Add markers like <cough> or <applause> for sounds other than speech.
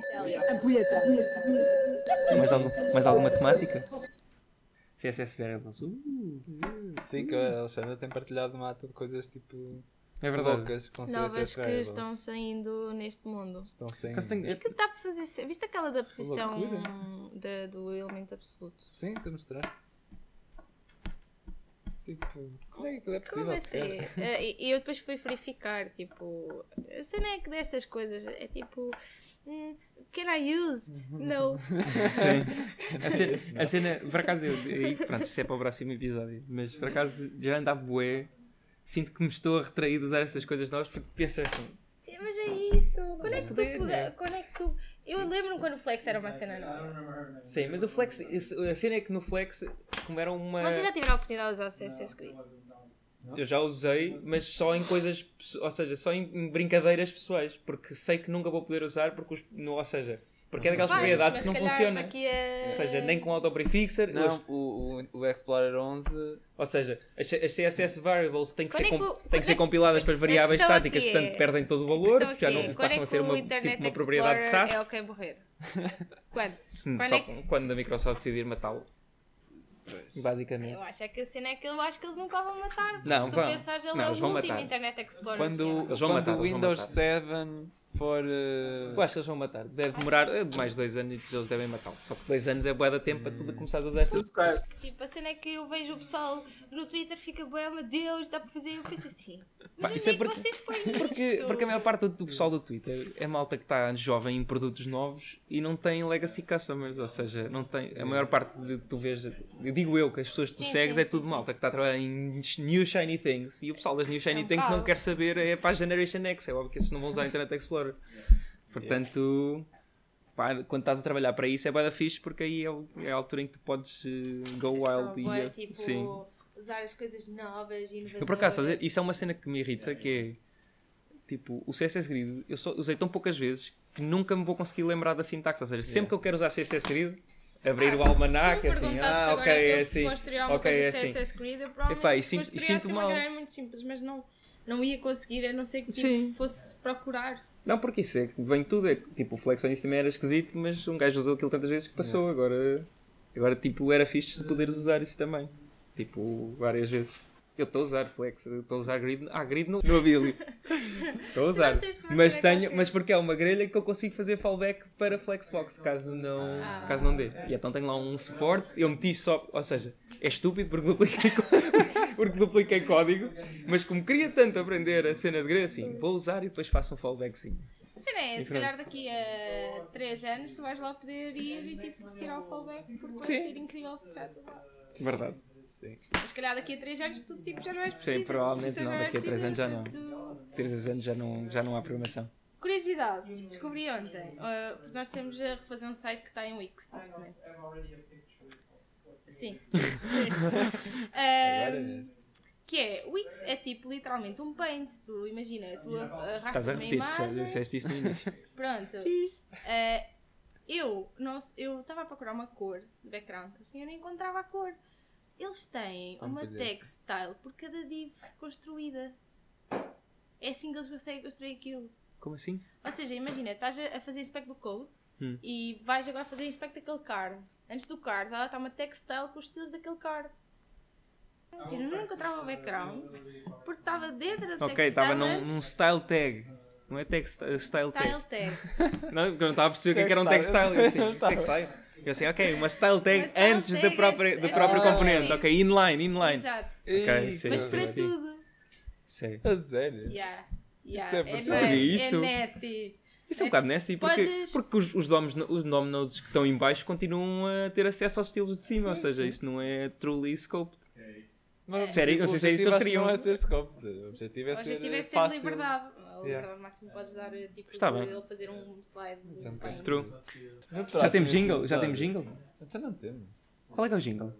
Télia. Ampulheta. Mais, algum, mais alguma temática? CSS Variables. Uh, Sim, que a Alexandra tem partilhado uma ata de coisas tipo. é verdade. loucas com Novas que variables. estão saindo neste mundo. Estão tenha- E que dá para fazer. Viste aquela da posição da- do elemento absoluto? Sim, tu mostraste. Tipo, como é que aquilo é possível? Como? Eh, E e eu depois fui verificar, tipo, a cena é que destas coisas é tipo, hum, can I use? No. <laughs> Sim. A cena, a cena, por acaso, eu, aí, pronto, isso é para o próximo episódio, mas por acaso já anda a bué. Sinto que me estou a retrair de usar essas coisas novas porque penso assim. Mas é isso. Quando é que tu, né? quando é que tu... Eu lembro-me quando o Flex era uma cena nova. Sim, mas o Flex, a cena é que no Flex, como era uma. Vocês já tiveram a oportunidade de usar o CSS Grid? Eu já usei, mas só em coisas, ou seja, só em brincadeiras pessoais, porque sei que nunca vou poder usar, porque, os, no, ou seja, porque é daquelas Vais, propriedades que não funcionam. a- Ou seja, nem com auto-prefixer, Não, os- o, o, o Explorer 11. ou seja, as, as CSS variables têm que, ser, é que o- têm que ser a- compiladas para as questão- a variáveis estáticas, portanto é- perdem todo o valor, já não é, quando passam é a ser uma, tipo, uma propriedade de SaaS. É ok morrer. Quando? Quando só é que- quando a Microsoft decidir matá-lo, basicamente. Eu acho é que a cena é que eu acho que eles nunca vão matar. porque Não, se tu vão. pensares, ele Não, é o vão último matar. Internet Explorer. Quando, vão quando matar, o Windows matar. 7 for. eh, Eu acho que eles vão matar. Deve demorar eh, mais de dois anos e eles devem matá-lo. Só que dois anos é bué da tempo para tudo começares a usar estas Tipo, a cena é que eu vejo o pessoal no Twitter fica bem, oh meu Deus, dá para fazer. Eu penso assim. Mas Pá, isso é é que porque- vocês põem Porque, isto? porque a maior parte do, do pessoal do Twitter é malta que está jovem em produtos novos e não tem legacy customers, ou seja, não tem, a maior parte de que tu vês, eu digo eu que as pessoas que tu Sim, segues sim, é sim, tudo sim. malta que está a trabalhar em new shiny things e o pessoal das new shiny um things não bocado. quer saber é para a Generation X, é óbvio que esses não vão usar Internet Explorer. Portanto, pá, quando estás a trabalhar para isso é bué da fixe porque aí é, o- é a altura em que tu podes eh, go wild e bué, eh, tipo, sim. usar as coisas novas e inovadoras. Eu por acaso, ver? Isso é uma cena que me irrita, que é tipo, o CSS Grid, eu só usei tão poucas vezes que nunca me vou conseguir lembrar da sintaxe. Ou seja, sempre que eu quero usar CSS Grid, abrir Ah, o almanac, assim, ah, agora ok, é assim. Ok, coisa é assim. CSS Grid, eu provavelmente Epá, e sinto- e sinto assim uma mal. grelha muito simples, mas não, não ia conseguir, a não ser que tipo, fosse procurar. Não, porque isso é que vem tudo. É, que, tipo, o Flexonics também era esquisito, mas um gajo usou aquilo tantas vezes que passou. Agora, agora, tipo, era fixe de poderes usar isso também. Tipo, várias vezes. Eu estou a usar Flex, estou a usar Grid. Ah, Grid no, no Ability. Estou a usar. Mas, tenho, mas porque é uma grelha que eu consigo fazer fallback para Flexbox, caso não, Ah. caso não dê. E então tenho lá um suporte, eu meti só. Ou seja, é estúpido porque dupliquei, có- <laughs> porque dupliquei código, mas como queria tanto aprender a cena de grelha, assim, vou usar e depois faço um fallback sim. A cena é, se calhar daqui a 3 anos tu vais lá poder ir e tipo retirar o fallback porque vai Sim. ser incrível já usar. Verdade. Sim. Mas se calhar daqui a 3 anos tu tipo, já não és preciso. Sim, provavelmente não, daqui a é três preciso, anos já não. portanto- Três anos já não, já não há programação. Curiosidade, descobri ontem, uh, porque nós temos a refazer um site que está em Wix neste momento. Sim. Um, <laughs> mesmo. que é, Wix é tipo literalmente um paint, tu imagina, tu Estás arrastas a uma repetir, já imagem, disseste isso no início. <laughs> pronto. Uh, eu não se- eu estava a procurar uma cor de background, assim eu não encontrava a cor. Eles têm Ah, uma é. textile por cada div construída. É assim que eles conseguem construir aquilo. Como assim? Ou seja, imagina, estás a a fazer inspect do code Hum. e vais agora fazer inspect daquele card. Antes do card, lá está uma textile com os estilos daquele card. Eu não encontrava o background porque estava dentro da Ok, textile estava num, num style tag. Não é tag, style style tag. tag. <laughs> Não, porque eu não estava a perceber o que é era um Textile. textile. Eu assim, <laughs> Eu textile. Assim, ok, uma style tag Uma style antes da tag própria, antes- do próprio do componente. Ok, inline, inline. Exato. Ok, sim, Mas sim, para sim. tudo. Sei. A sério? Yeah. Yeah. Isso é é, perfeito. nasty, Isso. é nasty. Isso é um bocado nasty porque, Podes- porque os, os, DOMs, os DOM nodes que estão em baixo continuam a ter acesso aos estilos de cima, ou seja, isso não é truly scoped. Mas, Sério, não sei se é isso que eles acho queriam. não é ser scope. O objetivo é O ser, objetivo é ser fácil. liberdade. A liberdade máxima podes dar tipo Está de bem. ele fazer um slide. é um bocado True. Já temos jingle? Já temos jingle? Até não temos. Qual é que é o jingle?